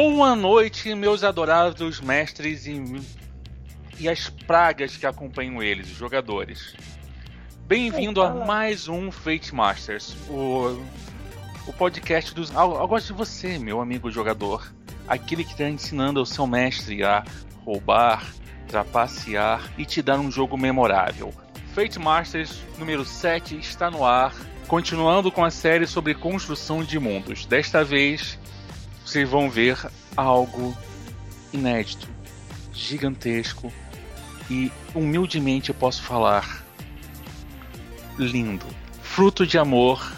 Boa noite, meus adorados mestres e, e as pragas que acompanham eles, os jogadores. Bem-vindo a mais um Fate Masters, o, o podcast dos. Eu, eu gosto de você, meu amigo jogador. Aquele que está ensinando ao seu mestre a roubar, trapacear e te dar um jogo memorável. Fate Masters número 7 está no ar, continuando com a série sobre construção de mundos. Desta vez, vocês vão ver algo inédito, gigantesco e humildemente eu posso falar lindo. Fruto de amor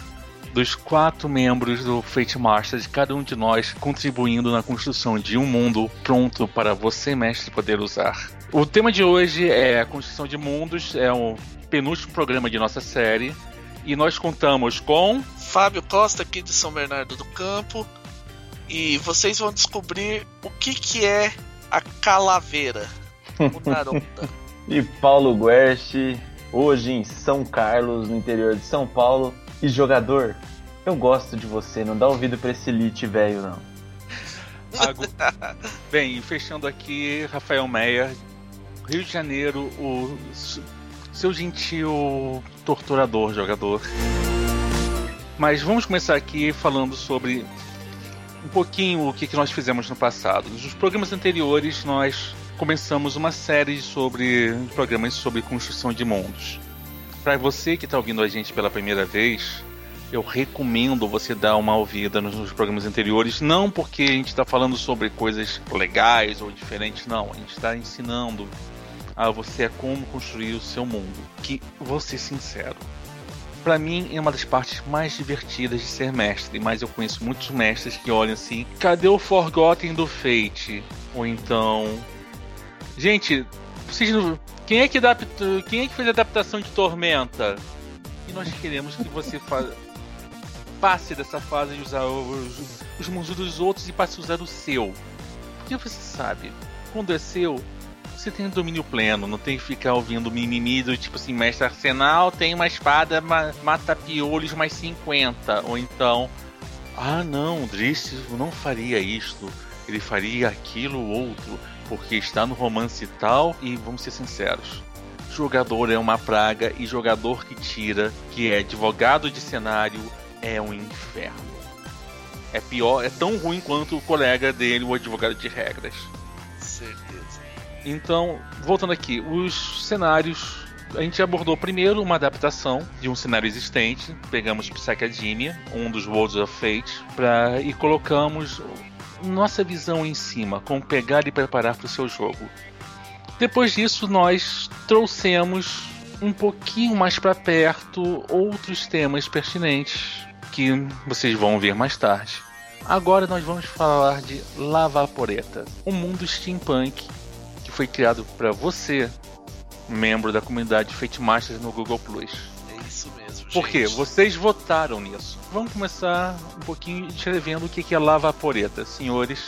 dos quatro membros do Fate Masters, cada um de nós contribuindo na construção de um mundo pronto para você, mestre, poder usar. O tema de hoje é a construção de mundos, é o penúltimo programa de nossa série. E nós contamos com. Fábio Costa, aqui de São Bernardo do Campo. E vocês vão descobrir o que, que é a calaveira. O Naronda. e Paulo Guerci, hoje em São Carlos, no interior de São Paulo. E jogador, eu gosto de você, não dá ouvido pra esse elite velho, não. Agu... Bem, fechando aqui, Rafael Meia, Rio de Janeiro, o seu gentil torturador jogador. Mas vamos começar aqui falando sobre um pouquinho o que, que nós fizemos no passado. Nos programas anteriores, nós começamos uma série sobre programas sobre construção de mundos. Para você que está ouvindo a gente pela primeira vez, eu recomendo você dar uma ouvida nos programas anteriores, não porque a gente está falando sobre coisas legais ou diferentes, não. A gente está ensinando a você a como construir o seu mundo. Que, vou ser sincero, para mim é uma das partes mais divertidas de ser mestre, mas eu conheço muitos mestres que olham assim: cadê o Forgotten do Fate? Ou então. Gente, vocês não... quem, é que quem é que fez a adaptação de Tormenta? E nós queremos que você fa... passe dessa fase de usar os, os mundos dos outros e passe a usar o seu. Porque você sabe, quando é seu, você tem domínio pleno, não tem que ficar ouvindo mimimi do tipo assim, mestre arsenal tem uma espada ma mata piolhos mais 50. Ou então, ah não, Driss não faria isto, ele faria aquilo outro, porque está no romance tal, e vamos ser sinceros. Jogador é uma praga e jogador que tira, que é advogado de cenário, é um inferno. É pior, é tão ruim quanto o colega dele, o advogado de regras. Então, voltando aqui, os cenários. A gente abordou primeiro uma adaptação de um cenário existente. Pegamos Psychademia, um dos Worlds of Fate, pra, e colocamos nossa visão em cima, como pegar e preparar para o seu jogo. Depois disso, nós trouxemos um pouquinho mais para perto outros temas pertinentes que vocês vão ver mais tarde. Agora nós vamos falar de Lavaporeta, um mundo steampunk que foi criado para você, membro da comunidade Fate Masters no Google Plus. É isso mesmo. Por quê? Vocês votaram nisso. Vamos começar um pouquinho descrevendo o que é Lava Poreta, senhores.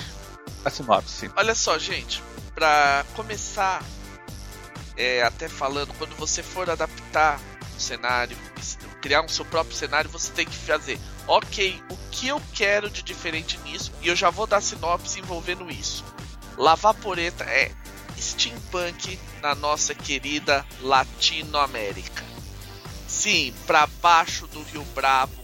A sinopse. Olha só, gente, para começar, é, até falando, quando você for adaptar o cenário, criar um seu próprio cenário, você tem que fazer, ok, o que eu quero de diferente nisso, e eu já vou dar sinopse envolvendo isso. Lavaporeta é steampunk na nossa querida Latinoamérica. Sim, para baixo do Rio Bravo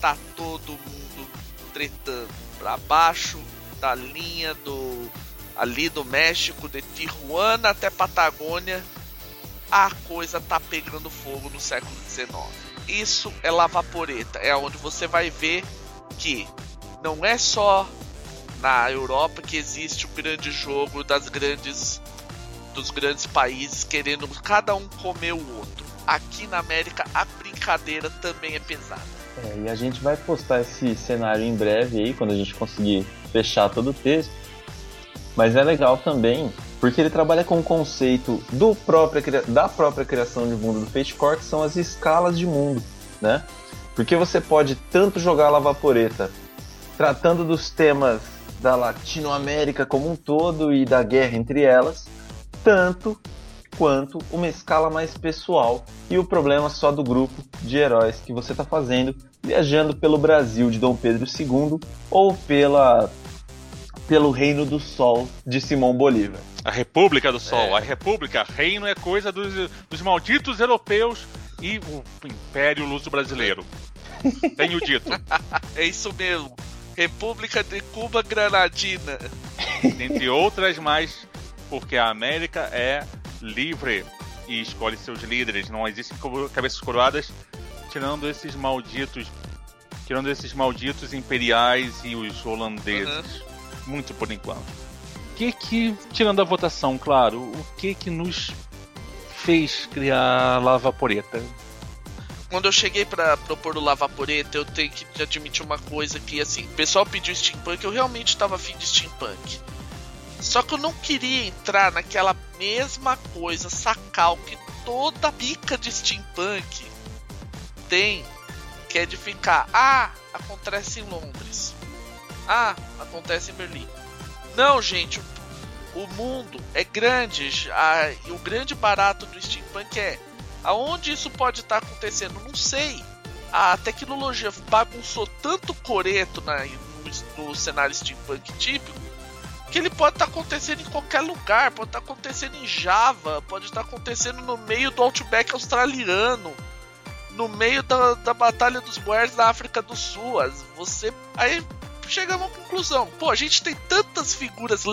tá todo mundo tretando. Para baixo da linha do ali do México, de Tijuana até Patagônia, a coisa tá pegando fogo no século XIX. Isso é lavaporeta, é onde você vai ver que não é só na Europa que existe o grande jogo das grandes dos grandes países querendo cada um comer o outro. Aqui na América a brincadeira também é pesada. É, e a gente vai postar esse cenário em breve aí, quando a gente conseguir fechar todo o texto. Mas é legal também, porque ele trabalha com o conceito do própria, da própria criação de mundo do Fate que são as escalas de mundo, né? Porque você pode tanto jogar Lavaporeta tratando dos temas da Latinoamérica como um todo e da guerra entre elas, tanto quanto uma escala mais pessoal e o problema só do grupo de heróis que você está fazendo, viajando pelo Brasil de Dom Pedro II ou pela pelo Reino do Sol de Simão Bolívar. A República do Sol. É. A República, reino é coisa dos, dos malditos europeus e o Império Luso Brasileiro. Tenho dito. é isso mesmo. República de Cuba Granadina. Entre outras mais, porque a América é livre e escolhe seus líderes. Não existem cabeças coroadas, tirando esses malditos, tirando esses malditos imperiais e os holandeses. Uhum. Muito por enquanto. O que que, tirando a votação, claro, o que que nos fez criar Lava Poreta? Quando eu cheguei para propor o Lavaporeta, eu tenho que admitir uma coisa que assim, o pessoal pediu steampunk, eu realmente estava afim de steampunk. Só que eu não queria entrar naquela mesma coisa sacal que toda pica de steampunk tem, que é de ficar, ah, acontece em Londres. Ah, acontece em Berlim. Não, gente, o mundo é grande, a, e o grande barato do steampunk é Aonde isso pode estar tá acontecendo? Não sei. A tecnologia bagunçou tanto coreto na, no, no cenário steampunk típico que ele pode estar tá acontecendo em qualquer lugar, pode estar tá acontecendo em Java, pode estar tá acontecendo no meio do Outback australiano, no meio da, da Batalha dos Boers da África do Sul. Você aí chega a uma conclusão. Pô, a gente tem tantas figuras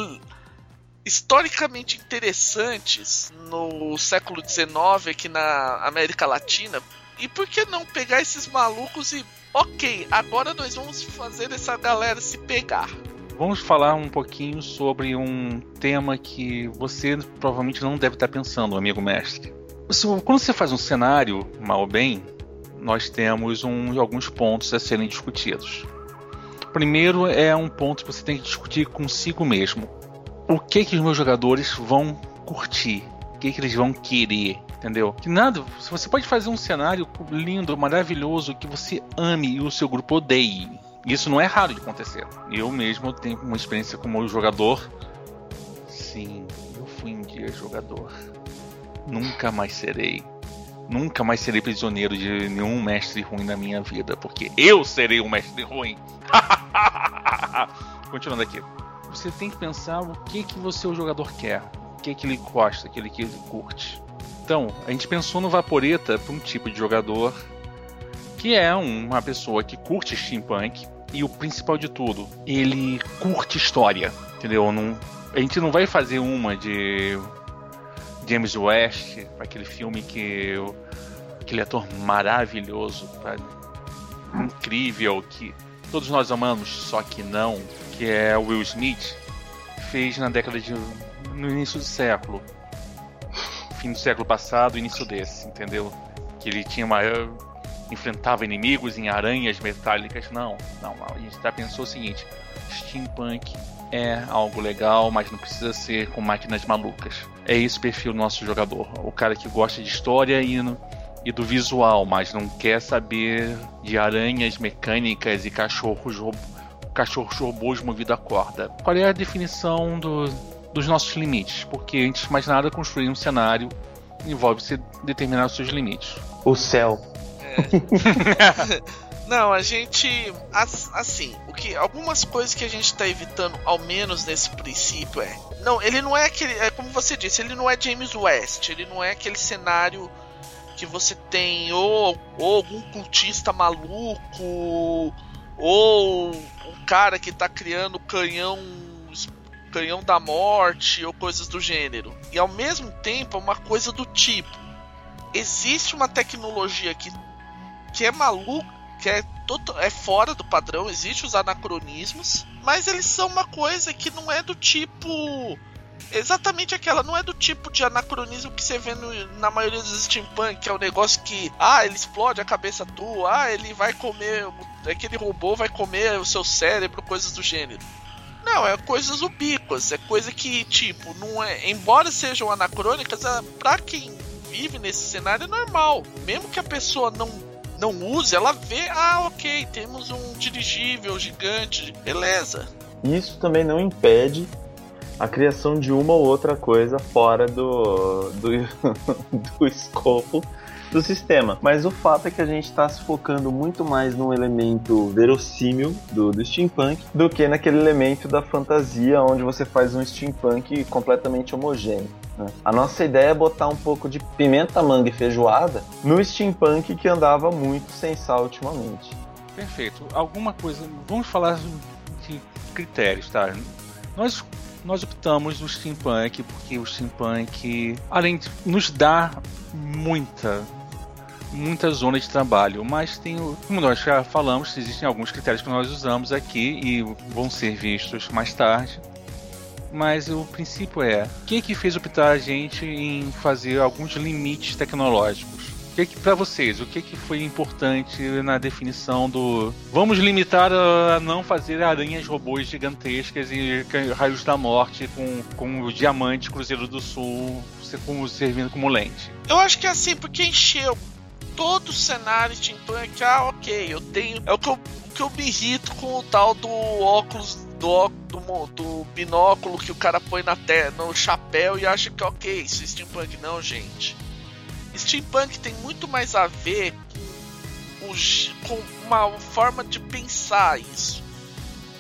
historicamente interessantes no século XIX aqui na América Latina. E por que não pegar esses malucos e, ok, agora nós vamos fazer essa galera se pegar? Vamos falar um pouquinho sobre um tema que você provavelmente não deve estar pensando, amigo mestre. Quando você faz um cenário, mal ou bem, nós temos um, alguns pontos a serem discutidos. Primeiro é um ponto que você tem que discutir consigo mesmo o que que os meus jogadores vão curtir, o que que eles vão querer, entendeu? Que nada, você pode fazer um cenário lindo, maravilhoso que você ame e o seu grupo odeie. Isso não é raro de acontecer. Eu mesmo tenho uma experiência como jogador. Sim, eu fui um dia jogador. Nunca mais serei. Nunca mais serei prisioneiro de nenhum mestre ruim na minha vida, porque eu serei um mestre ruim. Continuando aqui você tem que pensar o que que você o jogador quer, o que que ele gosta, o que ele curte. Então, a gente pensou no Vaporeta para um tipo de jogador que é uma pessoa que curte steampunk e o principal de tudo, ele curte história, entendeu? Não, a gente não vai fazer uma de James West, aquele filme que aquele ator maravilhoso, incrível que todos nós amamos, só que não que é o Will Smith, fez na década de. no início do século. Fim do século passado, início desse, entendeu? Que ele tinha uma. enfrentava inimigos em aranhas metálicas. Não, não, a gente já pensou o seguinte: steampunk é algo legal, mas não precisa ser com máquinas malucas. É esse o perfil do nosso jogador. O cara que gosta de história e, e do visual, mas não quer saber de aranhas mecânicas e cachorros cachorro robôs movido a corda. Qual é a definição do, dos nossos limites? Porque antes de mais nada, construir um cenário envolve-se determinar os seus limites. O céu. É. Não, a gente. Assim, o que algumas coisas que a gente está evitando, ao menos nesse princípio, é. Não, ele não é aquele. É como você disse, ele não é James West, ele não é aquele cenário que você tem ou, ou algum cultista maluco ou um cara que tá criando canhão canhão da morte ou coisas do gênero. E ao mesmo tempo é uma coisa do tipo. Existe uma tecnologia que, que é maluca, que é, todo, é fora do padrão, existe os anacronismos, mas eles são uma coisa que não é do tipo exatamente aquela, não é do tipo de anacronismo que você vê no, na maioria dos steampunk, que é o um negócio que, ah, ele explode a cabeça tua, ah, ele vai comer, aquele robô vai comer o seu cérebro, coisas do gênero. Não, é coisas ubíquas, é coisa que, tipo, não é, embora sejam anacrônicas, é, pra quem vive nesse cenário é normal. Mesmo que a pessoa não não use, ela vê, ah, ok, temos um dirigível gigante, beleza. Isso também não impede a criação de uma ou outra coisa fora do, do, do escopo do sistema. Mas o fato é que a gente está se focando muito mais num elemento verossímil do, do steampunk do que naquele elemento da fantasia onde você faz um steampunk completamente homogêneo. Né? A nossa ideia é botar um pouco de pimenta, manga e feijoada no steampunk que andava muito sem sal ultimamente. Perfeito. Alguma coisa. Vamos falar de critérios, tá? Nós, nós optamos no steampunk porque o steampunk, além de nos dar muita, muita zona de trabalho, mas tem, como nós já falamos, existem alguns critérios que nós usamos aqui e vão ser vistos mais tarde. Mas o princípio é, quem é que fez optar a gente em fazer alguns limites tecnológicos? Que, que para vocês, o que, que foi importante na definição do vamos limitar a não fazer aranhas robôs gigantescas e raios da morte com, com o diamante Cruzeiro do Sul como, servindo como lente? Eu acho que é assim, porque encheu todo o cenário steampunk, ah, ok, eu tenho. É o que eu, o que eu me irrito com o tal do óculos do, do, do, binóculo que o cara põe na te, no chapéu e acha que ok, isso é steampunk. Não, gente. Steampunk tem muito mais a ver com, uma forma de pensar isso.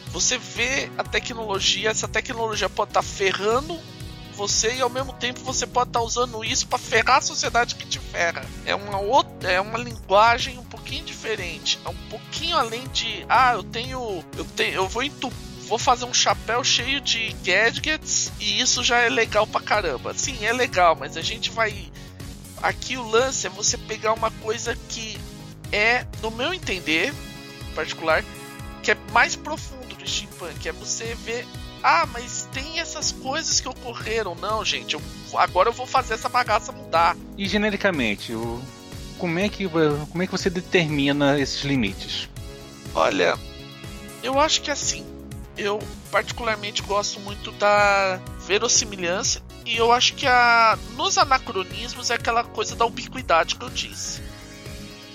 Você vê a tecnologia, essa tecnologia pode estar tá ferrando você e ao mesmo tempo você pode estar tá usando isso para ferrar a sociedade que te ferra. É uma outra, é uma linguagem um pouquinho diferente, é um pouquinho além de, ah, eu tenho, eu tenho, eu vou entupir vou fazer um chapéu cheio de gadgets e isso já é legal pra caramba. Sim, é legal, mas a gente vai Aqui o lance é você pegar uma coisa que é, no meu entender particular, que é mais profundo do steampunk, é você ver ah, mas tem essas coisas que ocorreram. Não, gente, eu, agora eu vou fazer essa bagaça mudar. E genericamente, o, como, é que, como é que você determina esses limites? Olha, eu acho que assim, eu particularmente gosto muito da verossimilhança e eu acho que a nos anacronismos é aquela coisa da ubiquidade que eu disse.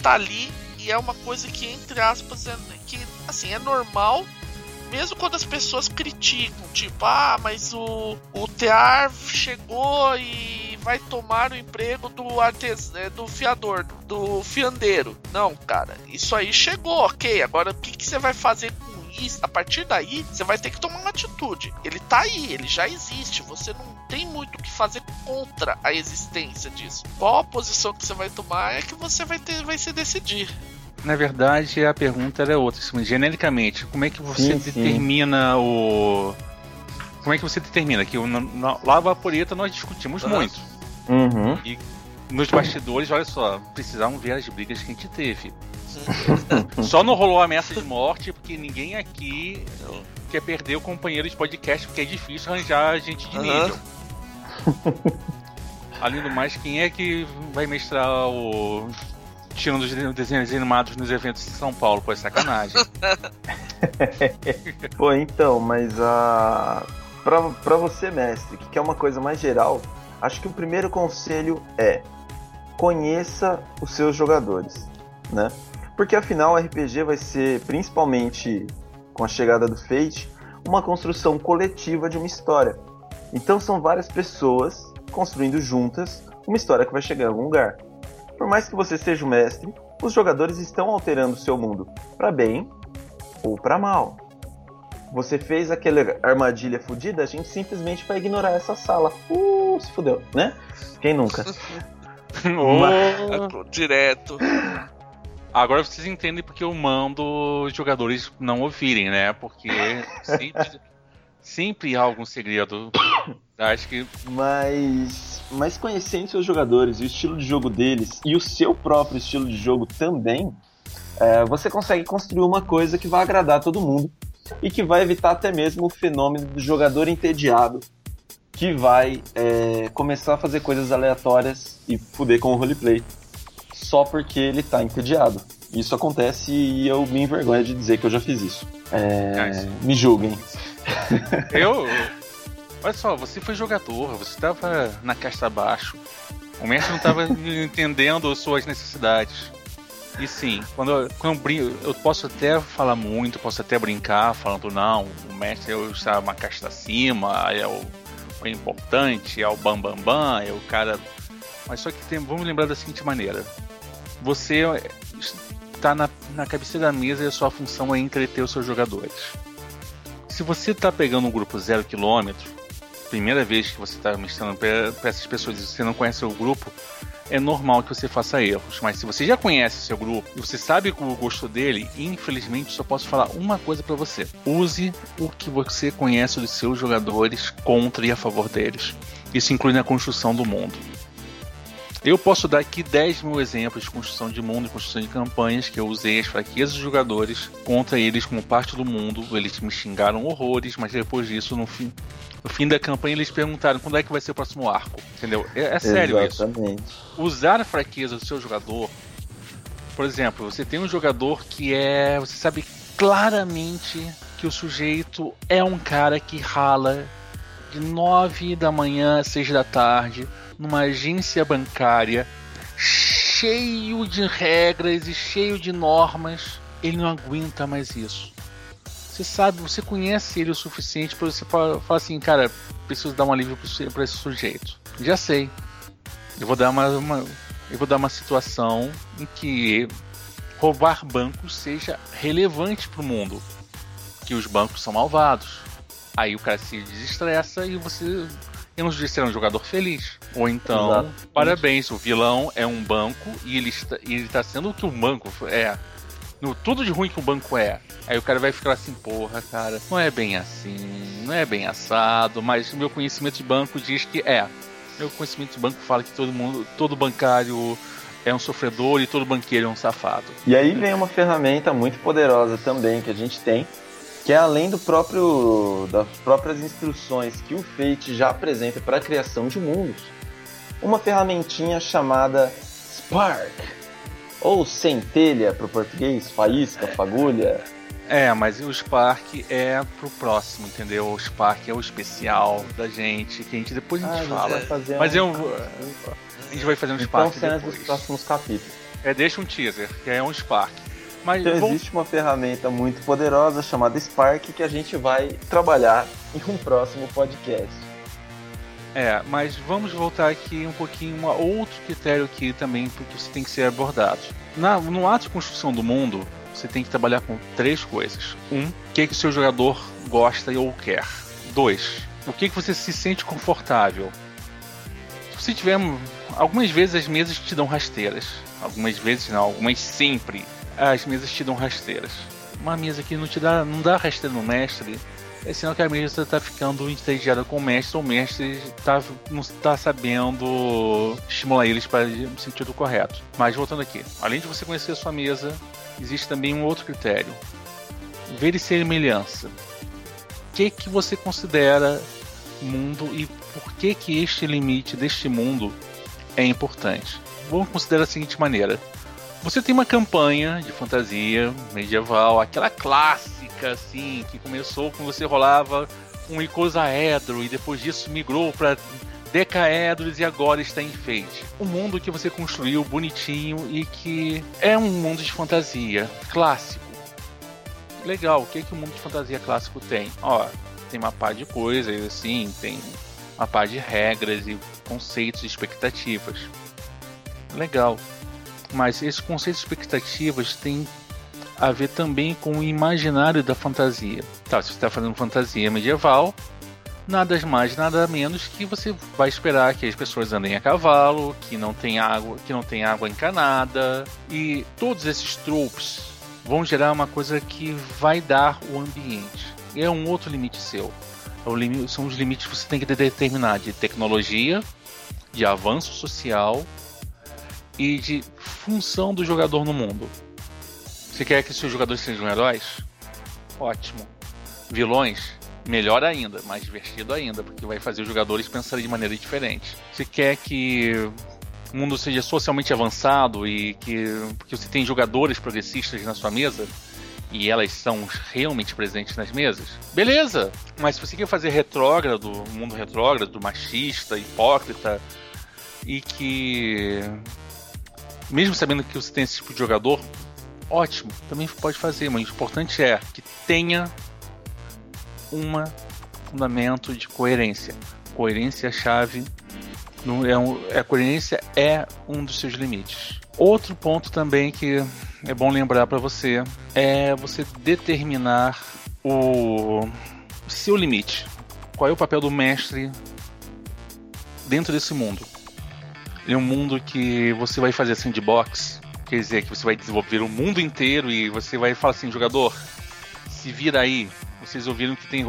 Tá ali e é uma coisa que entre aspas é que assim é normal mesmo quando as pessoas criticam, tipo, ah, mas o, o Tear chegou e vai tomar o emprego do artes, é, do fiador, do fiandeiro. Não, cara, isso aí chegou, ok. Agora o que, que você vai fazer a partir daí, você vai ter que tomar uma atitude. Ele tá aí, ele já existe. Você não tem muito o que fazer contra a existência disso. Qual a posição que você vai tomar é que você vai ter, vai se decidir. Na verdade, a pergunta era outra. Assim, genericamente, como é que você sim, determina sim. o. Como é que você determina? Que na Lava Pureta nós discutimos muito. Uhum. E nos bastidores, olha só, precisavam ver as brigas que a gente teve. Só não rolou ameaça de morte porque ninguém aqui quer perder o companheiro de podcast porque é difícil arranjar gente de nível. Além do mais, quem é que vai mestrar o tirando os desenhos animados nos eventos de São Paulo? Pô, é sacanagem. Pô, então, mas a. Pra, pra você, mestre, que quer uma coisa mais geral, acho que o primeiro conselho é conheça os seus jogadores, né? Porque afinal o RPG vai ser, principalmente com a chegada do Fate, uma construção coletiva de uma história. Então são várias pessoas construindo juntas uma história que vai chegar em algum lugar. Por mais que você seja o mestre, os jogadores estão alterando o seu mundo para bem ou para mal. Você fez aquela armadilha fodida, a gente simplesmente vai ignorar essa sala. Uh, se fudeu, né? Quem nunca? oh, Direto. Agora vocês entendem porque eu mando os jogadores não ouvirem, né? Porque sempre, sempre há algum segredo. Acho que. Mas. Mas conhecendo seus jogadores, o estilo de jogo deles e o seu próprio estilo de jogo também, é, você consegue construir uma coisa que vai agradar todo mundo e que vai evitar até mesmo o fenômeno do jogador entediado que vai é, começar a fazer coisas aleatórias e fuder com o roleplay só porque ele tá entediado. Isso acontece e eu me envergonho de dizer que eu já fiz isso. É, me julguem. Eu. Olha só, você foi jogador, você estava na caixa abaixo. O mestre não estava entendendo suas necessidades. E sim, quando, eu, quando eu brinco, eu posso até falar muito, posso até brincar, falando, não, o mestre eu está uma caixa acima, é o, o importante, é o bambambam, bam, bam, é o cara mas só que tem, vamos lembrar da seguinte maneira: Você está na, na cabeceira da mesa e a sua função é entreter os seus jogadores. Se você está pegando um grupo zero quilômetro, primeira vez que você está mestrando para essas pessoas e você não conhece o grupo, é normal que você faça erros. Mas se você já conhece seu grupo e você sabe o gosto dele, infelizmente só posso falar uma coisa para você: use o que você conhece dos seus jogadores contra e a favor deles. Isso inclui na construção do mundo. Eu posso dar aqui 10 mil exemplos de construção de mundo e construção de campanhas que eu usei as fraquezas dos jogadores contra eles como parte do mundo. Eles me xingaram horrores, mas depois disso, no fim, no fim da campanha, eles perguntaram quando é que vai ser o próximo arco. Entendeu? É, é sério Exatamente. isso. Usar a fraqueza do seu jogador. Por exemplo, você tem um jogador que é. Você sabe claramente que o sujeito é um cara que rala de 9 da manhã a 6 da tarde numa agência bancária cheio de regras e cheio de normas. Ele não aguenta mais isso. Você sabe, você conhece ele o suficiente para você falar assim, cara, preciso dar um alívio para esse sujeito. Já sei. Eu vou dar uma, uma, eu vou dar uma situação em que roubar bancos seja relevante para o mundo, que os bancos são malvados. Aí o cara se desestressa e você eu não sei se é um jogador feliz. Ou então, Exato. parabéns, o vilão é um banco e ele está, ele está sendo o que o banco é no tudo de ruim que o banco é. Aí o cara vai ficar assim, porra, cara, não é bem assim, não é bem assado, mas o meu conhecimento de banco diz que é. Meu conhecimento de banco fala que todo mundo, todo bancário é um sofredor e todo banqueiro é um safado. E aí vem uma ferramenta muito poderosa também que a gente tem, que é além do próprio das próprias instruções que o Fate já apresenta para a criação de mundos, uma ferramentinha chamada Spark ou centelha para o português, faísca, fagulha. É, mas o Spark é pro próximo, entendeu? O Spark é o especial da gente, que a gente depois a gente ah, fala. mas um... eu. A gente vai fazer um então, Spark cenas depois. dos próximos capítulos. É, deixa um teaser, que é um Spark. Mas então, vamos... existe uma ferramenta muito poderosa chamada Spark que a gente vai trabalhar em um próximo podcast. É, mas vamos voltar aqui um pouquinho a outro critério aqui também, porque você tem que ser abordado. Na, no ato de construção do mundo, você tem que trabalhar com três coisas. Um, o que, que o seu jogador gosta ou quer. Dois, o que, que você se sente confortável. Se tiver. Algumas vezes as mesas te dão rasteiras. Algumas vezes não, algumas sempre. As mesas te dão rasteiras. Uma mesa que não te dá, não dá rasteira no mestre, é sinal que a mesa está ficando entediada com o mestre, ou o mestre tá, não está sabendo estimular eles para o sentido correto. Mas voltando aqui, além de você conhecer a sua mesa, existe também um outro critério: ver e semelhança. O que, que você considera mundo e por que, que este limite deste mundo é importante? Vamos considerar da seguinte maneira: você tem uma campanha de fantasia medieval, aquela clássica assim, que começou quando você rolava um icosaedro e depois disso migrou para decaedros e agora está em fade. Um mundo que você construiu bonitinho e que é um mundo de fantasia clássico. Legal, o que é que o mundo de fantasia clássico tem? Ó, tem uma par de coisas assim, tem uma par de regras e conceitos e expectativas. Legal. Mas esses conceitos e expectativas têm a ver também com o imaginário da fantasia. Tá, se você está fazendo fantasia medieval, nada mais, nada menos que você vai esperar que as pessoas andem a cavalo, que não tem água, que não tem água encanada e todos esses tropes vão gerar uma coisa que vai dar o ambiente. É um outro limite seu. É são os limites que você tem que determinar de tecnologia, de avanço social e de função do jogador no mundo. Você quer que seus jogadores sejam heróis? Ótimo. Vilões? Melhor ainda, mais divertido ainda, porque vai fazer os jogadores pensarem de maneira diferente. Você quer que o mundo seja socialmente avançado e que porque você tem jogadores progressistas na sua mesa e elas são realmente presentes nas mesas, beleza. Mas se você quer fazer retrógrado, mundo retrógrado, machista, hipócrita e que mesmo sabendo que você tem esse tipo de jogador, ótimo, também pode fazer, mas o importante é que tenha um fundamento de coerência. Coerência é a chave. É um, a coerência é um dos seus limites. Outro ponto também que é bom lembrar para você é você determinar o seu limite. Qual é o papel do mestre dentro desse mundo? Ele é um mundo que você vai fazer sandbox, quer dizer que você vai desenvolver o mundo inteiro e você vai falar assim, jogador, se vira aí. Vocês ouviram que tem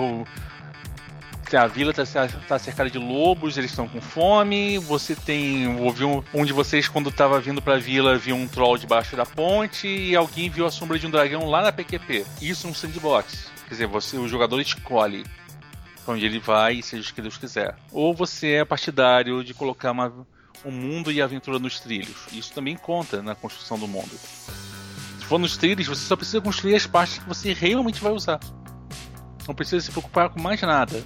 a vila está tá cercada de lobos, eles estão com fome. Você tem. Ouviu um, um de vocês, quando estava vindo para a vila, viu um troll debaixo da ponte e alguém viu a sombra de um dragão lá na PQP. Isso é um sandbox. Quer dizer, você, o jogador escolhe para onde ele vai, seja o que Deus quiser. Ou você é partidário de colocar uma, um mundo e aventura nos trilhos. Isso também conta na construção do mundo. Se for nos trilhos, você só precisa construir as partes que você realmente vai usar. Não precisa se preocupar com mais nada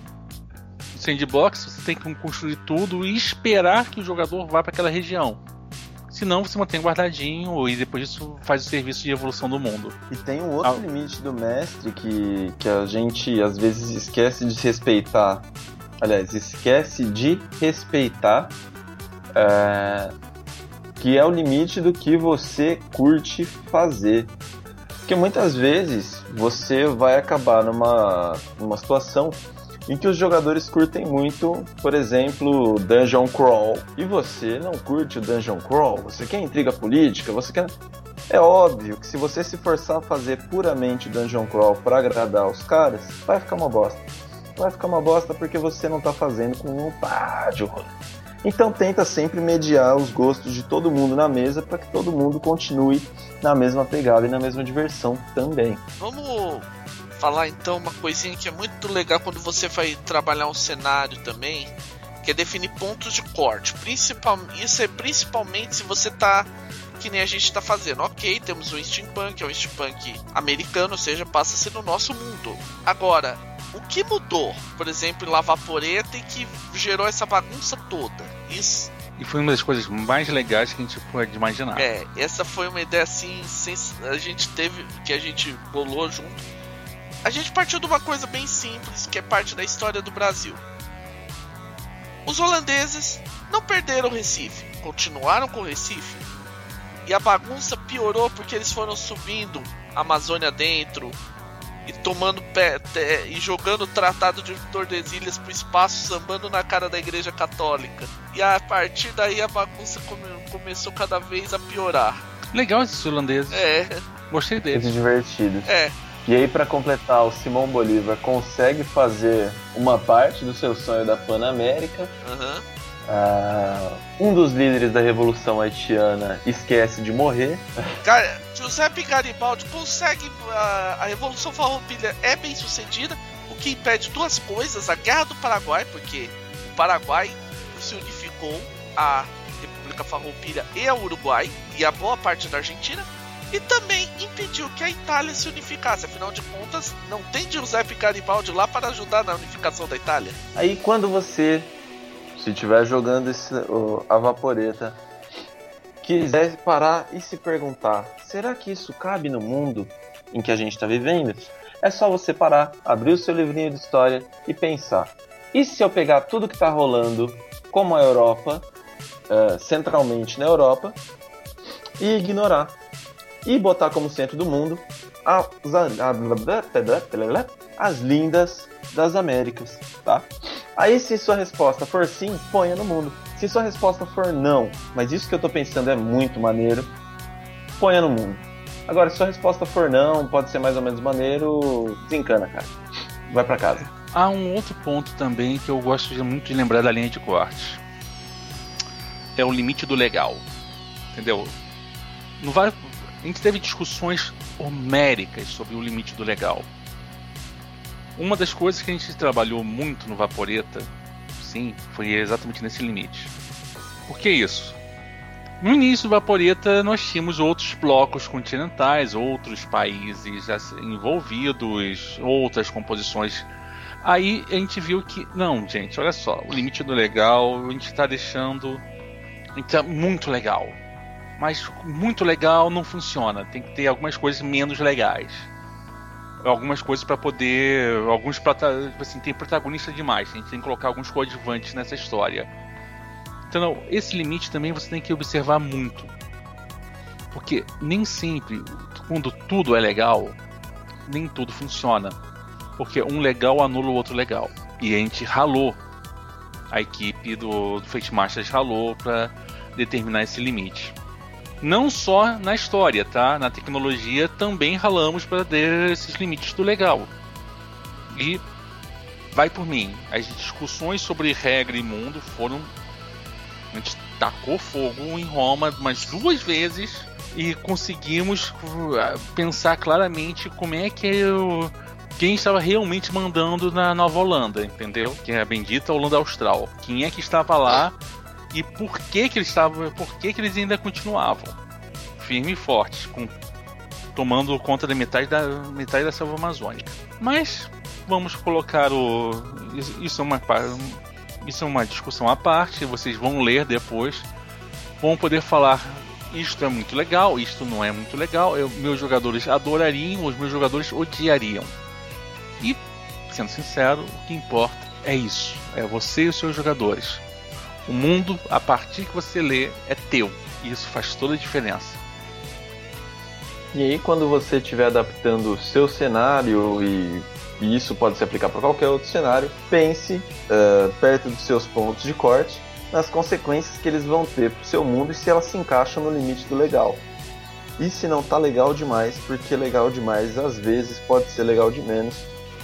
sandbox, você tem que construir tudo e esperar que o jogador vá para aquela região. Senão você mantém guardadinho e depois disso faz o serviço de evolução do mundo. E tem um outro ah. limite do mestre que, que a gente às vezes esquece de respeitar. Aliás, esquece de respeitar. É, que é o limite do que você curte fazer. Porque muitas vezes você vai acabar numa, numa situação em que os jogadores curtem muito, por exemplo, Dungeon Crawl. E você não curte o Dungeon Crawl, você quer intriga política, você quer. É óbvio que se você se forçar a fazer puramente Dungeon Crawl para agradar os caras, vai ficar uma bosta. Vai ficar uma bosta porque você não tá fazendo com vontade de rolê. Então tenta sempre mediar os gostos de todo mundo na mesa para que todo mundo continue na mesma pegada e na mesma diversão também. Vamos falar então uma coisinha que é muito legal quando você vai trabalhar um cenário também, que é definir pontos de corte. Principal, isso é principalmente se você tá que nem a gente está fazendo. Ok, temos o steampunk, é um steampunk americano, ou seja, passa a ser no nosso mundo. Agora, o que mudou, por exemplo, em Lavaporeta e que gerou essa bagunça toda? Isso. E foi uma das coisas mais legais que a gente pode imaginar. É, essa foi uma ideia assim, a gente teve, que a gente bolou junto a gente partiu de uma coisa bem simples, que é parte da história do Brasil. Os holandeses não perderam o Recife, continuaram com o Recife. E a bagunça piorou porque eles foram subindo a Amazônia dentro e tomando pé e jogando o Tratado de Tordesilhas pro espaço, sambando na cara da Igreja Católica. E a partir daí a bagunça come, começou cada vez a piorar. Legal esses holandeses. É. Gostei deles. divertidos. É. E aí, para completar, o Simão Bolívar consegue fazer uma parte do seu sonho da Pan-América. Uhum. Uh, um dos líderes da Revolução Haitiana esquece de morrer. Cara, Giuseppe Garibaldi consegue. Uh, a Revolução Farroupilha é bem sucedida, o que impede duas coisas: a Guerra do Paraguai, porque o Paraguai se unificou à República Farroupilha e ao Uruguai, e a boa parte da Argentina e também impediu que a Itália se unificasse. Afinal de contas, não tem Giuseppe Garibaldi lá para ajudar na unificação da Itália. Aí quando você, se estiver jogando esse, a vaporeta, quiser parar e se perguntar: será que isso cabe no mundo em que a gente está vivendo? É só você parar, abrir o seu livrinho de história e pensar: e se eu pegar tudo que está rolando, como a Europa, uh, centralmente na Europa, e ignorar e botar como centro do mundo as, as lindas das Américas, tá? Aí se sua resposta for sim, ponha no mundo. Se sua resposta for não, mas isso que eu tô pensando é muito maneiro, ponha no mundo. Agora, se sua resposta for não, pode ser mais ou menos maneiro, desencana, cara. Vai para casa. Há um outro ponto também que eu gosto muito de lembrar da linha de corte. É o limite do legal. Entendeu? Não vai, a gente teve discussões homéricas sobre o limite do legal. Uma das coisas que a gente trabalhou muito no Vaporeta, sim, foi exatamente nesse limite. Por que isso? No início do Vaporeta nós tínhamos outros blocos continentais, outros países envolvidos, outras composições. Aí a gente viu que, não, gente, olha só, o limite do legal a gente está deixando. A gente tá muito legal mas muito legal não funciona. Tem que ter algumas coisas menos legais. Algumas coisas para poder. Alguns assim, tem protagonista demais. A gente tem que colocar alguns coadjuvantes nessa história. Então, esse limite também você tem que observar muito. Porque nem sempre, quando tudo é legal, nem tudo funciona. Porque um legal anula o outro legal. E a gente ralou. A equipe do, do Fate Masters ralou para determinar esse limite. Não só na história, tá? Na tecnologia também ralamos para ter esses limites do legal. E vai por mim. As discussões sobre regra e mundo foram. A gente tacou fogo em Roma umas duas vezes e conseguimos uh, pensar claramente como é que eu, quem estava realmente mandando na Nova Holanda, entendeu? Que é a bendita Holanda Austral. Quem é que estava lá e por que que eles estavam, por que que eles ainda continuavam firme e forte, com, tomando conta da metade da metade da selva amazônica. Mas vamos colocar o isso é uma isso é uma discussão à parte, vocês vão ler depois, vão poder falar isto é muito legal, isto não é muito legal. Eu, meus jogadores adorariam, os meus jogadores odiariam. E, sendo sincero, o que importa é isso: é você e os seus jogadores. O mundo, a partir que você lê, é teu. E isso faz toda a diferença. E aí, quando você estiver adaptando o seu cenário, e, e isso pode se aplicar para qualquer outro cenário, pense uh, perto dos seus pontos de corte nas consequências que eles vão ter pro seu mundo e se elas se encaixam no limite do legal. E se não tá legal demais, porque legal demais às vezes pode ser legal de menos,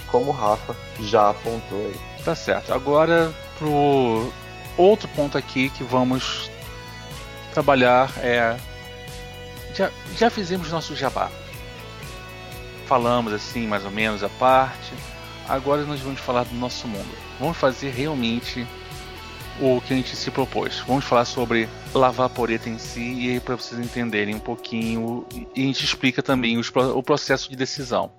como o Rafa já apontou aí. Tá certo. Agora pro outro ponto aqui que vamos trabalhar é já, já fizemos nosso jabá. Falamos assim mais ou menos a parte. Agora nós vamos falar do nosso mundo. Vamos fazer realmente o que a gente se propôs. Vamos falar sobre Lavaporeta em si e aí para vocês entenderem um pouquinho e a gente explica também os, o processo de decisão.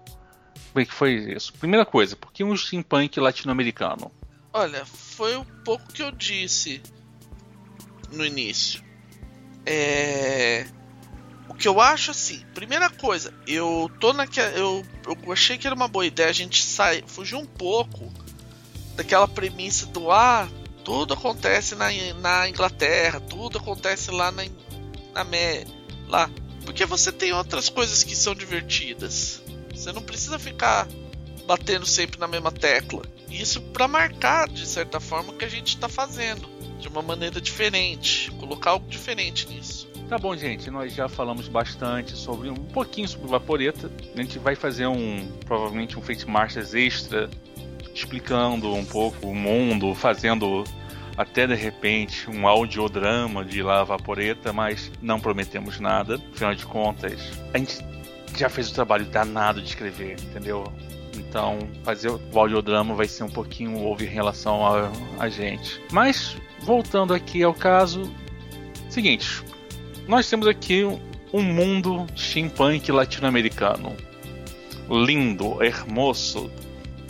Como é que foi isso? Primeira coisa, por que um steampunk latino-americano? Olha, foi um pouco que eu disse no início. É... O que eu acho assim, primeira coisa, eu tô naquela. Eu, eu achei que era uma boa ideia a gente sair, fugir um pouco daquela premissa do ah, tudo acontece na, na Inglaterra, tudo acontece lá na, na Mé, lá. Porque você tem outras coisas que são divertidas. Você não precisa ficar batendo sempre na mesma tecla. Isso para marcar de certa forma o que a gente está fazendo, de uma maneira diferente, colocar algo diferente nisso. Tá bom, gente, nós já falamos bastante sobre um pouquinho sobre Vaporeta. A gente vai fazer um provavelmente um Fate Masters extra explicando um pouco o mundo, fazendo até de repente um audiodrama de La Vaporeta, mas não prometemos nada. Afinal de contas, a gente já fez o trabalho danado de escrever, entendeu? Então, fazer o audiodrama vai ser um pouquinho over em relação a, a gente. Mas, voltando aqui ao caso, seguinte, nós temos aqui um mundo steampunk latino-americano. Lindo, hermoso,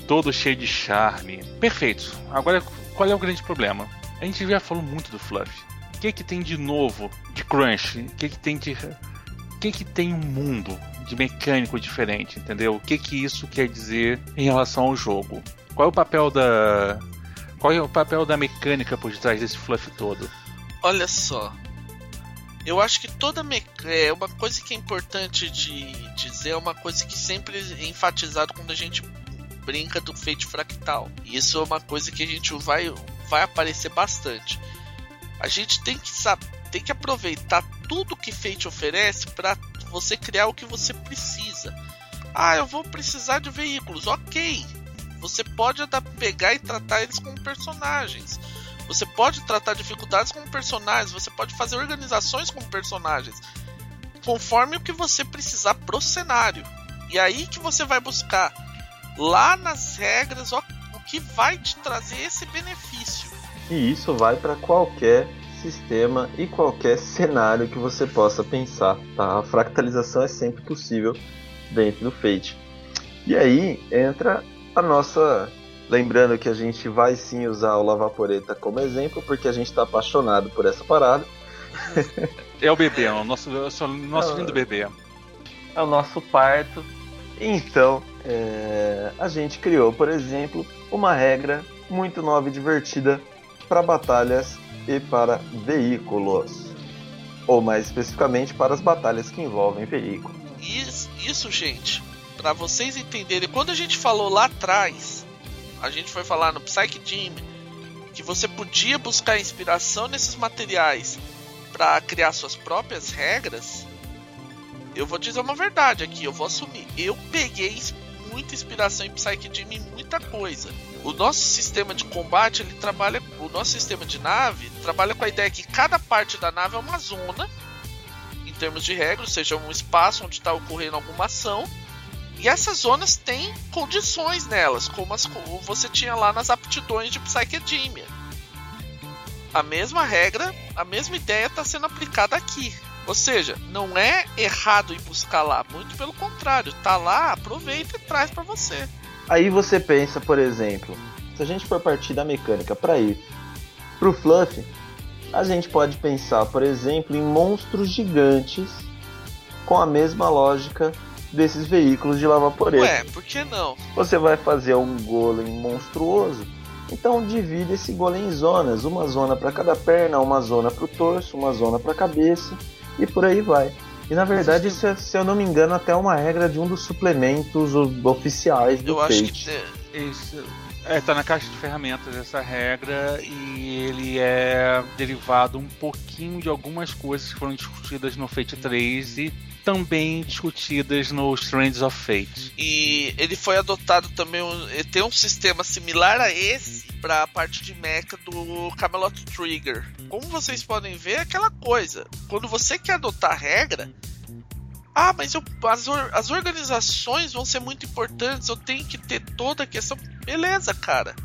todo cheio de charme. Perfeito. Agora, qual é o grande problema? A gente já falou muito do Fluff. O que que tem de novo de Crunch? O que que tem de o que que tem um mundo de mecânico diferente, entendeu? O que que isso quer dizer em relação ao jogo? Qual é o papel da qual é o papel da mecânica por detrás desse fluff todo? Olha só, eu acho que toda me... é uma coisa que é importante de dizer é uma coisa que sempre é enfatizado quando a gente brinca do fate fractal. E isso é uma coisa que a gente vai, vai aparecer bastante. A gente tem que saber, tem que aproveitar tudo que Fate oferece para você criar o que você precisa. Ah, eu vou precisar de veículos. Ok. Você pode pegar e tratar eles como personagens. Você pode tratar dificuldades como personagens. Você pode fazer organizações como personagens. Conforme o que você precisar pro cenário. E aí que você vai buscar lá nas regras o que vai te trazer esse benefício. E isso vai para qualquer sistema e qualquer cenário que você possa pensar, tá? A fractalização é sempre possível dentro do Fate. E aí entra a nossa. Lembrando que a gente vai sim usar o Lavaporeta como exemplo, porque a gente está apaixonado por essa parada. É o bebê, é o nosso, é o nosso lindo bebê. É o nosso parto. Então, é, a gente criou, por exemplo, uma regra muito nova e divertida para batalhas e para veículos. ou mais especificamente para as batalhas que envolvem veículo. Isso, isso gente, para vocês entenderem, quando a gente falou lá atrás, a gente foi falar no Psyche Gym que você podia buscar inspiração nesses materiais para criar suas próprias regras. Eu vou dizer uma verdade aqui, eu vou assumir. Eu peguei muita inspiração em Psyche Gym em muita coisa. O nosso sistema de combate, ele trabalha, o nosso sistema de nave trabalha com a ideia que cada parte da nave é uma zona em termos de regras, ou seja, um espaço onde está ocorrendo alguma ação. E essas zonas têm condições nelas, como, as, como você tinha lá nas aptidões de Psychedemia. A mesma regra, a mesma ideia está sendo aplicada aqui. Ou seja, não é errado ir buscar lá, muito pelo contrário, tá lá, aproveita e traz para você. Aí você pensa, por exemplo, se a gente for partir da mecânica para ir pro fluff, a gente pode pensar, por exemplo, em monstros gigantes com a mesma lógica desses veículos de lavaporeta. Ué, por que não? Você vai fazer um golem monstruoso, então divide esse golem em zonas, uma zona para cada perna, uma zona para o torso, uma zona para a cabeça e por aí vai. E na verdade, isso é, se eu não me engano, até uma regra de um dos suplementos oficiais do Eu Fate. acho que Isso, é, tá na caixa de ferramentas essa regra e ele é derivado um pouquinho de algumas coisas que foram discutidas no Fate 3 e também discutidas no Strands of Fate. E ele foi adotado também. tem um sistema similar a esse para a parte de mecha do Camelot Trigger. Como vocês podem ver, é aquela coisa. Quando você quer adotar regra. Ah, mas eu- as, as organizações vão ser muito importantes. Eu tenho que ter toda a questão. Beleza, cara.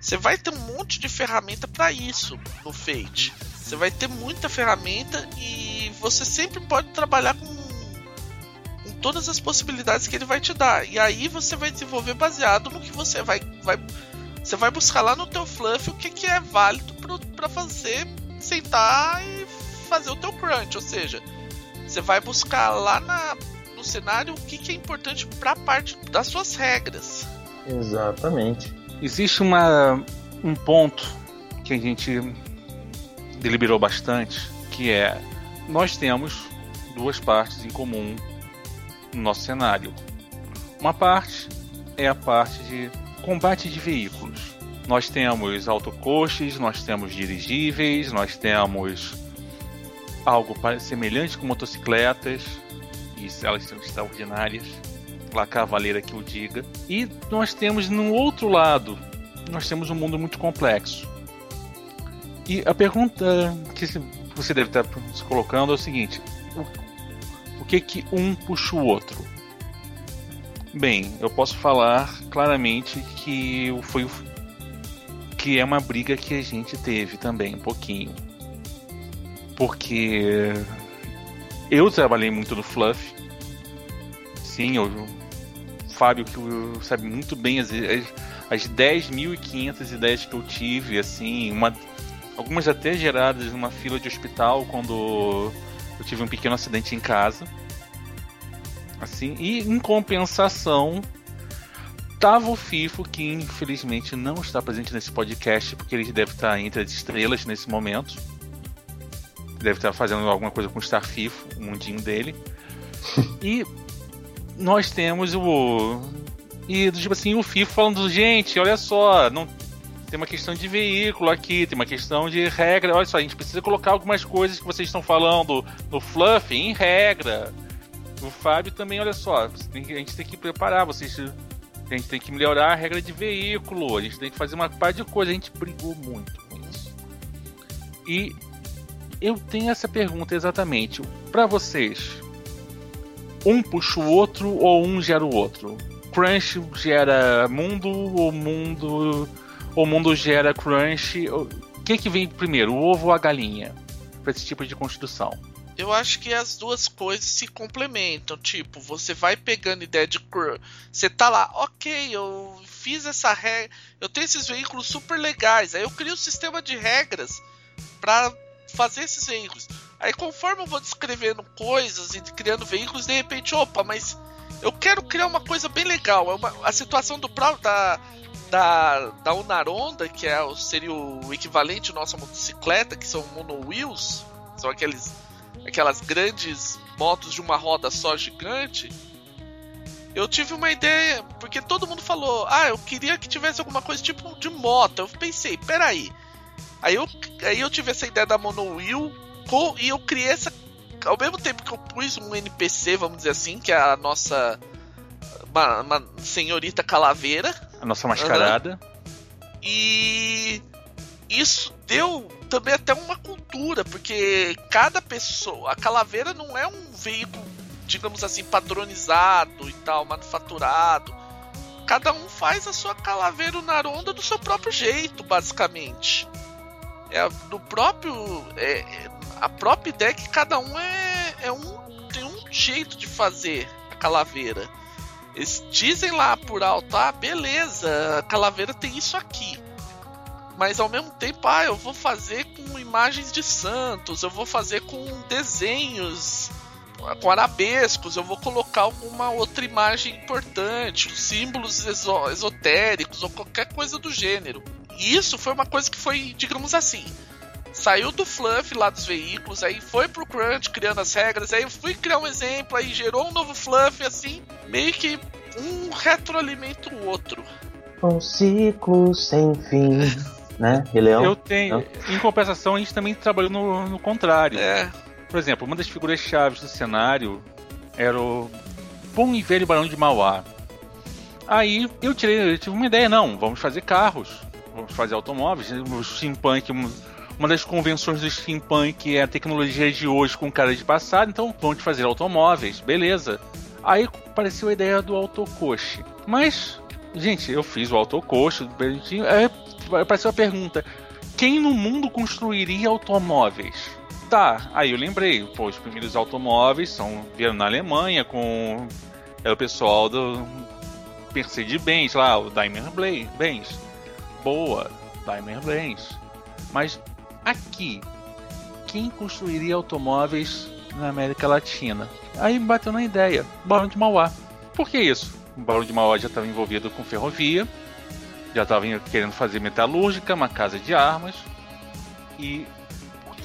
Você vai ter um monte de ferramenta para isso no Fate. Você vai ter muita ferramenta e você sempre pode trabalhar com, com todas as possibilidades que ele vai te dar. E aí você vai desenvolver baseado no que você vai, vai você vai buscar lá no teu fluff o que, que é válido para fazer sentar e fazer o teu crunch, ou seja, você vai buscar lá na, no cenário o que, que é importante para a parte das suas regras. Exatamente. Existe uma, um ponto que a gente deliberou bastante, que é nós temos duas partes em comum no nosso cenário. Uma parte é a parte de combate de veículos. Nós temos autocoches, nós temos dirigíveis, nós temos algo semelhante com motocicletas, e elas são extraordinárias. A cavaleira que o diga. E nós temos no outro lado, nós temos um mundo muito complexo. E a pergunta que você deve estar se colocando é o seguinte: o, o que que um puxa o outro? Bem, eu posso falar claramente que foi que é uma briga que a gente teve também um pouquinho, porque eu trabalhei muito no fluff. Sim, eu, o Fábio que sabe muito bem as, as, as 10.500 ideias que eu tive, assim, uma, algumas até geradas numa fila de hospital quando eu tive um pequeno acidente em casa. Assim, e em compensação, tava o FIFO, que infelizmente não está presente nesse podcast, porque ele deve estar entre as estrelas nesse momento. Deve estar fazendo alguma coisa com o Star FIFO, o mundinho dele. e nós temos o. E tipo assim, o FIFO falando, gente, olha só, não tem uma questão de veículo aqui, tem uma questão de regra. Olha só, a gente precisa colocar algumas coisas que vocês estão falando no Fluff em regra. O Fábio também, olha só, que- a gente tem que preparar, vocês. A gente tem que melhorar a regra de veículo, a gente tem que fazer uma par de coisa, a gente brigou muito com isso. E eu tenho essa pergunta exatamente. Pra vocês, um puxa o outro ou um gera o outro? Crunch gera mundo ou mundo ou mundo gera crunch? O que que vem primeiro, o ovo ou a galinha? Pra esse tipo de construção. Eu acho que as duas coisas se complementam. Tipo, você vai pegando ideia de cr- Você tá lá, ok, eu fiz essa regra. Eu tenho esses veículos super legais. Aí eu crio um sistema de regras pra fazer esses veículos. Aí conforme eu vou descrevendo coisas e criando veículos, de repente, opa, mas eu quero criar uma coisa bem legal. É uma, a situação do próprio da, da, da Unaronda, que é, seria o equivalente nossa motocicleta, que são monowheels, são aqueles aquelas grandes motos de uma roda só gigante, eu tive uma ideia, porque todo mundo falou, ah, eu queria que tivesse alguma coisa tipo de moto. Eu pensei, peraí. Aí eu, aí eu tive essa ideia da Monowheel e eu criei essa. Ao mesmo tempo que eu pus um NPC, vamos dizer assim, que é a nossa. Uma, uma senhorita calaveira. A nossa mascarada. Uhum, e isso deu também até uma cultura, porque cada pessoa. A calaveira não é um veículo digamos assim, padronizado e tal, manufaturado. Cada um faz a sua calaveira naronda do seu próprio jeito, basicamente. É do próprio. É, é, a própria ideia que cada um é, é um. tem um jeito de fazer a calaveira. Eles dizem lá por alto, ah, beleza, a calaveira tem isso aqui. Mas ao mesmo tempo, ah, eu vou fazer com imagens de santos, eu vou fazer com desenhos com arabescos, eu vou colocar alguma outra imagem importante, símbolos esotéricos ou qualquer coisa do gênero. E isso foi uma coisa que foi, digamos assim, saiu do fluff lá dos veículos, aí foi pro crunch criando as regras, aí eu fui criar um exemplo, aí gerou um novo fluff, assim, meio que um retroalimenta o outro. Um ciclo sem fim, né? Leão? Eu tenho. Não? Em compensação, a gente também trabalhou no, no contrário. É. Por exemplo, uma das figuras chaves do cenário era o bom e velho Barão de Mauá. Aí eu tirei, eu tive uma ideia, não, vamos fazer carros, fazer automóveis, o steampunk, uma das convenções do steampunk é a tecnologia de hoje com cara de passado, então vamos fazer automóveis, beleza. Aí apareceu a ideia do autocoche. Mas, gente, eu fiz o autocoche, bonitinho, apareceu a pergunta, quem no mundo construiria automóveis? Tá, aí eu lembrei, pô, os primeiros automóveis são vieram na Alemanha com era o pessoal do Mercedes-Benz lá, o Daimler-Benz. Boa, Daimler-Benz. Mas aqui, quem construiria automóveis na América Latina? Aí bateu na ideia, Barão de Mauá. Por que isso? O Barão de Mauá já estava envolvido com ferrovia, já estava querendo fazer metalúrgica, uma casa de armas, e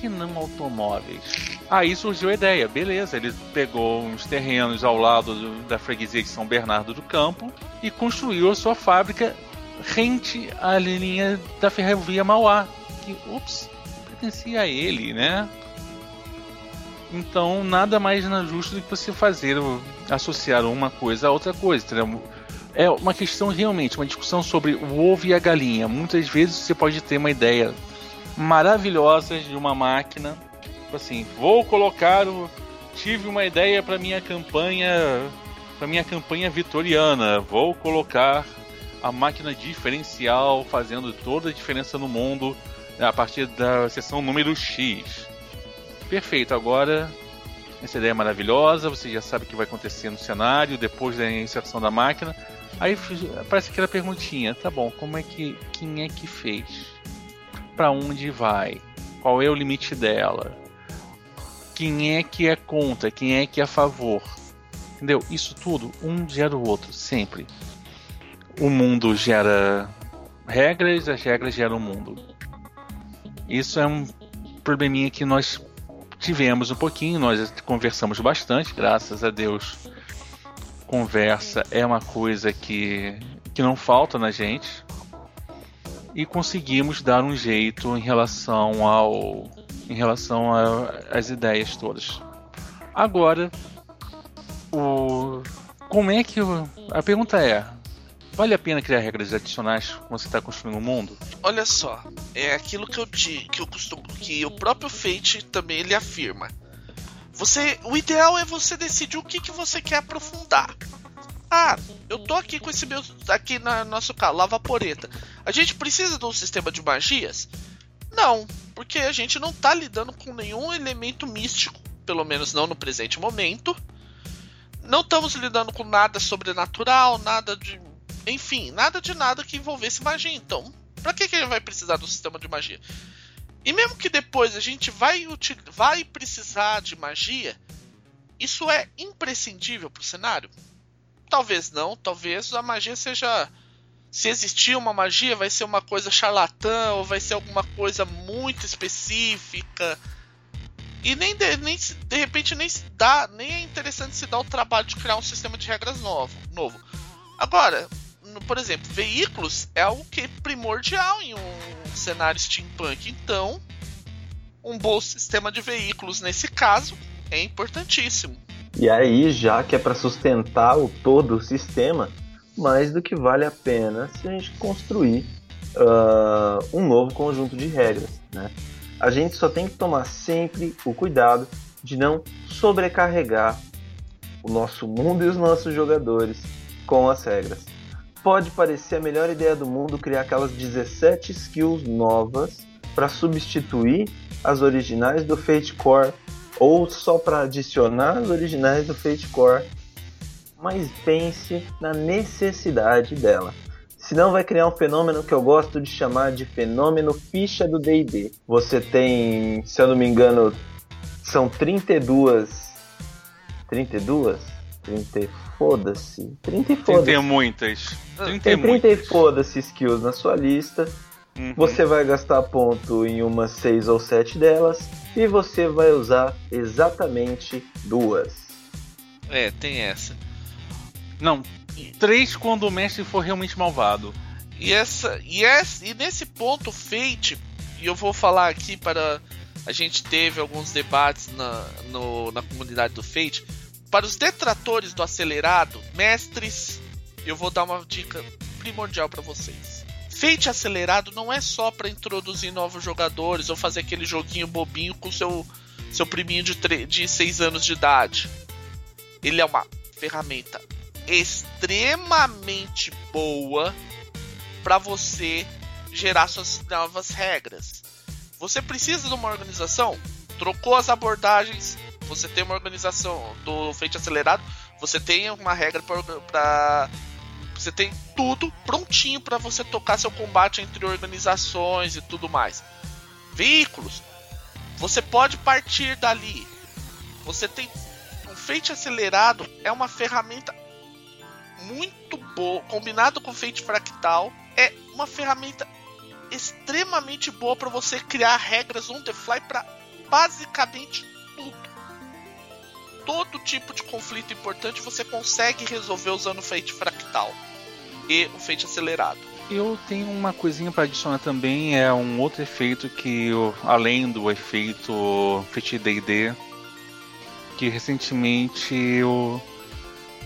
que não automóveis? Aí surgiu a ideia, beleza, ele pegou uns terrenos ao lado do, da freguesia de São Bernardo do Campo e construiu a sua fábrica rente à linha da ferrovia Mauá, que, ups, pertencia a ele, né? Então, nada mais justo do que você fazer, associar uma coisa a outra coisa? É uma questão realmente, uma discussão sobre o ovo e a galinha. Muitas vezes você pode ter uma ideia maravilhosas de uma máquina. Tipo assim, vou colocar o. Tive uma ideia para minha campanha. para minha campanha vitoriana. Vou colocar a máquina diferencial fazendo toda a diferença no mundo a partir da seção número X. Perfeito, agora essa ideia é maravilhosa, você já sabe o que vai acontecer no cenário depois da inserção da máquina. Aí aparece aquela perguntinha, tá bom, como é que quem é que fez? para onde vai, qual é o limite dela, quem é que é contra, quem é que é a favor. Entendeu? Isso tudo, um gera o outro, sempre. O mundo gera regras, as regras geram o mundo. Isso é um probleminha que nós tivemos um pouquinho, nós conversamos bastante, graças a Deus. Conversa é uma coisa que, que não falta na gente e conseguimos dar um jeito em relação ao em relação às ideias todas. Agora, o como é que a pergunta é Vale a pena criar regras adicionais quando você está construindo um mundo? Olha só, é aquilo que eu que eu costumo que o próprio Fate também ele afirma. Você, o ideal é você decidir o que, que você quer aprofundar. Ah, eu tô aqui com esse meu. aqui no nosso carro, lava poreta. A gente precisa de um sistema de magias? Não, porque a gente não tá lidando com nenhum elemento místico, pelo menos não no presente momento. Não estamos lidando com nada sobrenatural, nada de. Enfim, nada de nada que envolvesse magia. Então, pra que, que gente vai precisar do sistema de magia? E mesmo que depois a gente vai, vai precisar de magia, isso é imprescindível pro cenário? Talvez não, talvez a magia seja. Se existir uma magia, vai ser uma coisa charlatã ou vai ser alguma coisa muito específica. E nem de, nem de repente nem se dá, nem é interessante se dar o trabalho de criar um sistema de regras novo. novo. Agora, por exemplo, veículos é algo que é primordial em um cenário steampunk. Então, um bom sistema de veículos nesse caso é importantíssimo. E aí, já que é para sustentar o todo o sistema, mais do que vale a pena se a gente construir uh, um novo conjunto de regras, né? A gente só tem que tomar sempre o cuidado de não sobrecarregar o nosso mundo e os nossos jogadores com as regras. Pode parecer a melhor ideia do mundo criar aquelas 17 skills novas para substituir as originais do Fate Core ou só para adicionar as originais do Fate Core, mas pense na necessidade dela. Senão vai criar um fenômeno que eu gosto de chamar de fenômeno ficha do D&D. Você tem, se eu não me engano, são 32 32 30 foda-se. 30 e foda-se. Tem muitas. 30 tem 30 e foda-se skills na sua lista. Uhum. Você vai gastar ponto em umas 6 ou 7 delas e você vai usar exatamente duas. É, tem essa. Não, três quando o mestre for realmente malvado. E essa e, essa, e nesse ponto Fate, e eu vou falar aqui para a gente teve alguns debates na, no, na comunidade do Fate. Para os detratores do acelerado, mestres, eu vou dar uma dica primordial para vocês. Fate acelerado não é só para introduzir novos jogadores ou fazer aquele joguinho bobinho com seu seu priminho de, de 6 anos de idade. Ele é uma ferramenta extremamente boa para você gerar suas novas regras. Você precisa de uma organização? Trocou as abordagens, você tem uma organização do feito acelerado, você tem uma regra para você tem tudo prontinho para você tocar seu combate entre organizações e tudo mais. Veículos, você pode partir dali. Você tem um feito acelerado é uma ferramenta muito boa, combinado com Fate Fractal, é uma ferramenta extremamente boa para você criar regras on the fly para basicamente tudo. Todo tipo de conflito importante você consegue resolver usando Fate Fractal e o Fate acelerado. Eu tenho uma coisinha para adicionar também, é um outro efeito que, além do efeito Fate D&D, que recentemente eu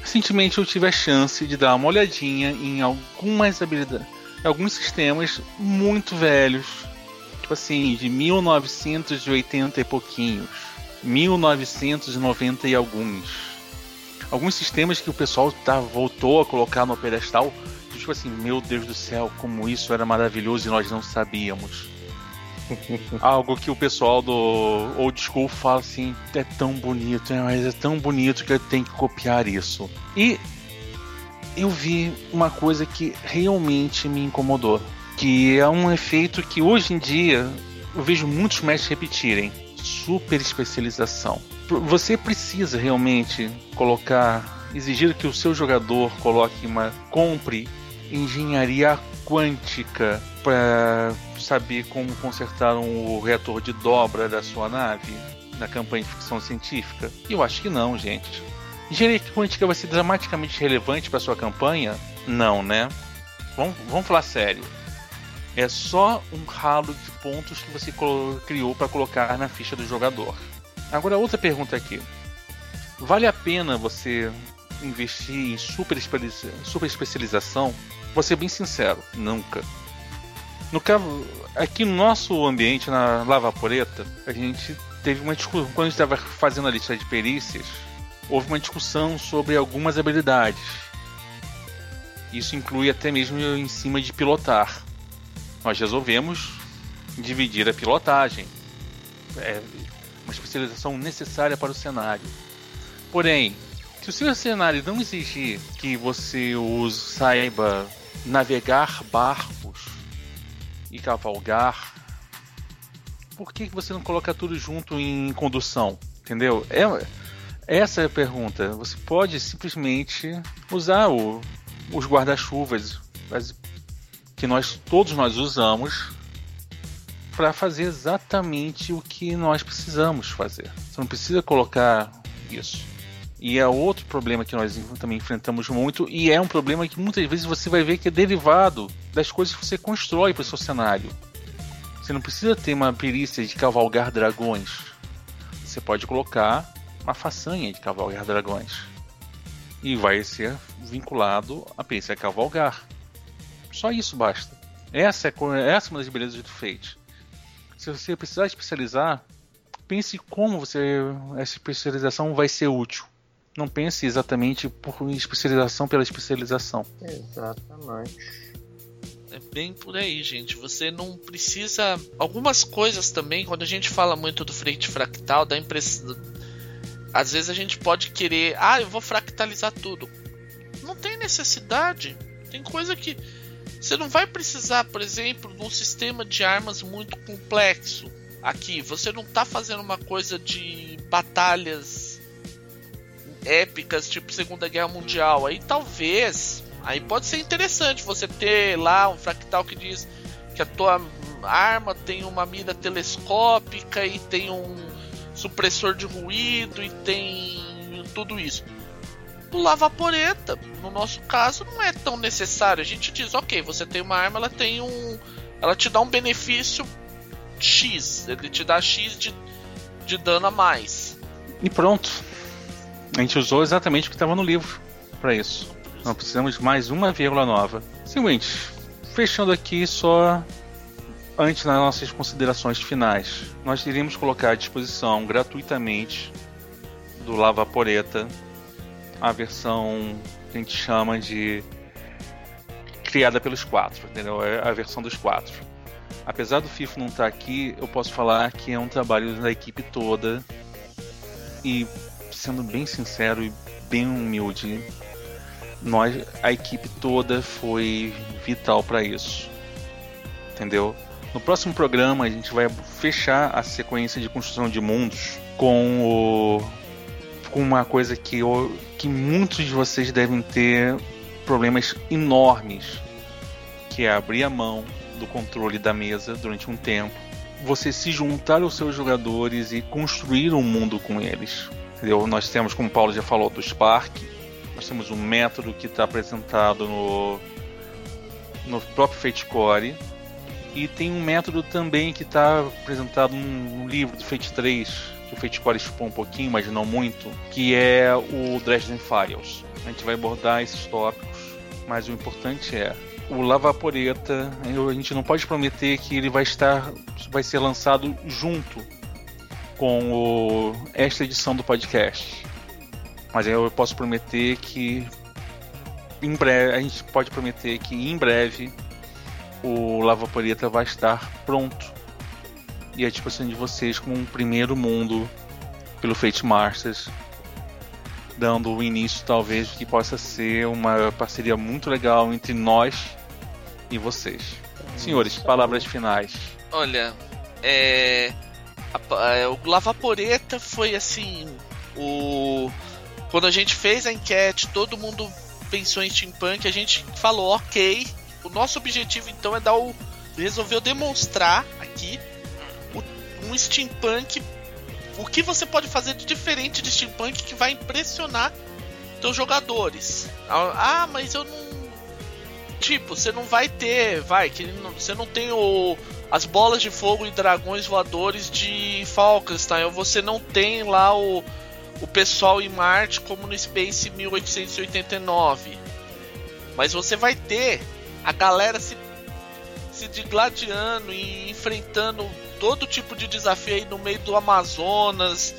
Recentemente eu tive a chance de dar uma olhadinha em algumas habilidades, alguns sistemas muito velhos, tipo assim, de 1980 e pouquinhos, 1990 e alguns. Alguns sistemas que o pessoal tá, voltou a colocar no pedestal, tipo assim, meu Deus do céu, como isso era maravilhoso e nós não sabíamos. Algo que o pessoal do old school fala assim: é tão bonito, é, mas é tão bonito que eu tenho que copiar isso. E eu vi uma coisa que realmente me incomodou. Que é um efeito que hoje em dia eu vejo muitos mestres repetirem: super especialização. Você precisa realmente colocar, exigir que o seu jogador coloque uma. compre engenharia quântica para saber como consertar o reator de dobra da sua nave na campanha de ficção científica? Eu acho que não, gente. Engenharia quântica vai ser dramaticamente relevante para sua campanha? Não, né? Vamos, vamos falar sério. É só um ralo de pontos que você criou para colocar na ficha do jogador. Agora, outra pergunta aqui: vale a pena você investir em super, super especialização? Vou ser bem sincero, nunca. No aqui no nosso ambiente, na Lava Poreta, a gente teve uma discussão. Quando a gente estava fazendo a lista de perícias, houve uma discussão sobre algumas habilidades. Isso inclui até mesmo em cima de pilotar. Nós resolvemos dividir a pilotagem. É uma especialização necessária para o cenário. Porém, se o seu cenário não exigir que você saiba navegar barcos e cavalgar, por que você não coloca tudo junto em condução? Entendeu? É, essa é a pergunta. Você pode simplesmente usar o, os guarda-chuvas que nós todos nós usamos para fazer exatamente o que nós precisamos fazer. Você não precisa colocar isso. E é outro problema que nós também enfrentamos muito, e é um problema que muitas vezes você vai ver que é derivado das coisas que você constrói para o seu cenário. Você não precisa ter uma perícia de cavalgar dragões. Você pode colocar uma façanha de cavalgar dragões. E vai ser vinculado a perícia cavalgar. Só isso basta. Essa é, essa é uma das belezas do Fate. Se você precisar especializar, pense como você essa especialização vai ser útil. Não pense exatamente por especialização pela especialização. Exatamente. É bem por aí, gente. Você não precisa. Algumas coisas também, quando a gente fala muito do frente fractal, dá impressão. Às vezes a gente pode querer. Ah, eu vou fractalizar tudo. Não tem necessidade. Tem coisa que. Você não vai precisar, por exemplo, de um sistema de armas muito complexo. Aqui, você não está fazendo uma coisa de batalhas épicas, tipo Segunda Guerra Mundial. Aí talvez. Aí pode ser interessante você ter lá um fractal que diz que a tua arma tem uma mira telescópica e tem um supressor de ruído e tem tudo isso do lavaporeta. No nosso caso, não é tão necessário. A gente diz, ok, você tem uma arma, ela tem um. Ela te dá um benefício X. Ele te dá X de, de dano a mais. E pronto. A gente usou exatamente o que estava no livro para isso. Não precisamos de mais uma vírgula nova. Seguinte, fechando aqui só antes das nossas considerações finais, nós iríamos colocar à disposição gratuitamente do Lavaporeta a versão que a gente chama de criada pelos quatro, entendeu? É a versão dos quatro. Apesar do FIFO não estar tá aqui, eu posso falar que é um trabalho da equipe toda e sendo bem sincero e bem humilde, nós, a equipe toda foi vital para isso, entendeu? No próximo programa a gente vai fechar a sequência de construção de mundos com o com uma coisa que, eu, que muitos de vocês devem ter problemas enormes, que é abrir a mão do controle da mesa durante um tempo, você se juntar aos seus jogadores e construir um mundo com eles. Entendeu? Nós temos, como o Paulo já falou, do Spark, nós temos um método que está apresentado no, no próprio Fate Core, e tem um método também que está apresentado no livro do Fate 3, que o Fate Core expõe um pouquinho, mas não muito, que é o Dresden Files. A gente vai abordar esses tópicos, mas o importante é o Lavaporeta, a gente não pode prometer que ele vai estar vai ser lançado junto com o, esta edição do podcast. Mas eu posso prometer que em breve, a gente pode prometer que em breve o Lavaporeta vai estar pronto e a disposição de vocês como um primeiro mundo pelo Fate Masters, dando o início talvez que possa ser uma parceria muito legal entre nós e vocês. Senhores, palavras finais. Olha, é, a, o Lavaporeta foi assim, o quando a gente fez a enquete, todo mundo pensou em steampunk, a gente falou, ok, o nosso objetivo então é dar o resolveu demonstrar aqui um steampunk. O que você pode fazer de diferente de steampunk que vai impressionar teus jogadores? Ah, mas eu não. Tipo, você não vai ter. Vai, que você não tem o, as bolas de fogo e dragões voadores de Falkenstein. Ou você não tem lá o, o pessoal em Marte como no Space 1889. Mas você vai ter a galera se, se digladiando e enfrentando todo tipo de desafio aí no meio do Amazonas.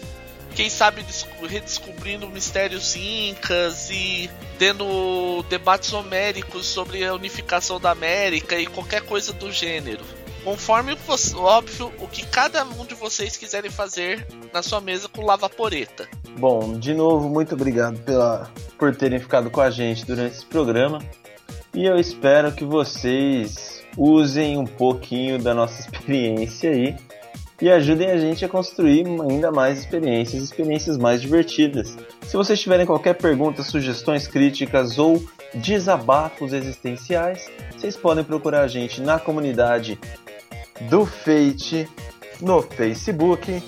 Quem sabe redescobrindo mistérios incas e tendo debates homéricos sobre a unificação da América e qualquer coisa do gênero. Conforme, óbvio, o que cada um de vocês quiserem fazer na sua mesa com lavaporeta. Bom, de novo, muito obrigado pela, por terem ficado com a gente durante esse programa. E eu espero que vocês usem um pouquinho da nossa experiência aí e ajudem a gente a construir ainda mais experiências, experiências mais divertidas. Se vocês tiverem qualquer pergunta, sugestões, críticas ou desabafos existenciais, vocês podem procurar a gente na comunidade do Fate no Facebook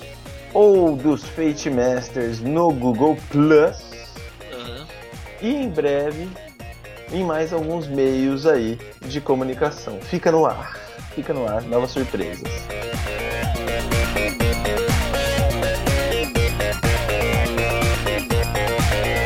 ou dos Fate Masters no Google Plus Aham. e em breve em mais alguns meios aí de comunicação. Fica no ar, fica no ar, novas surpresas.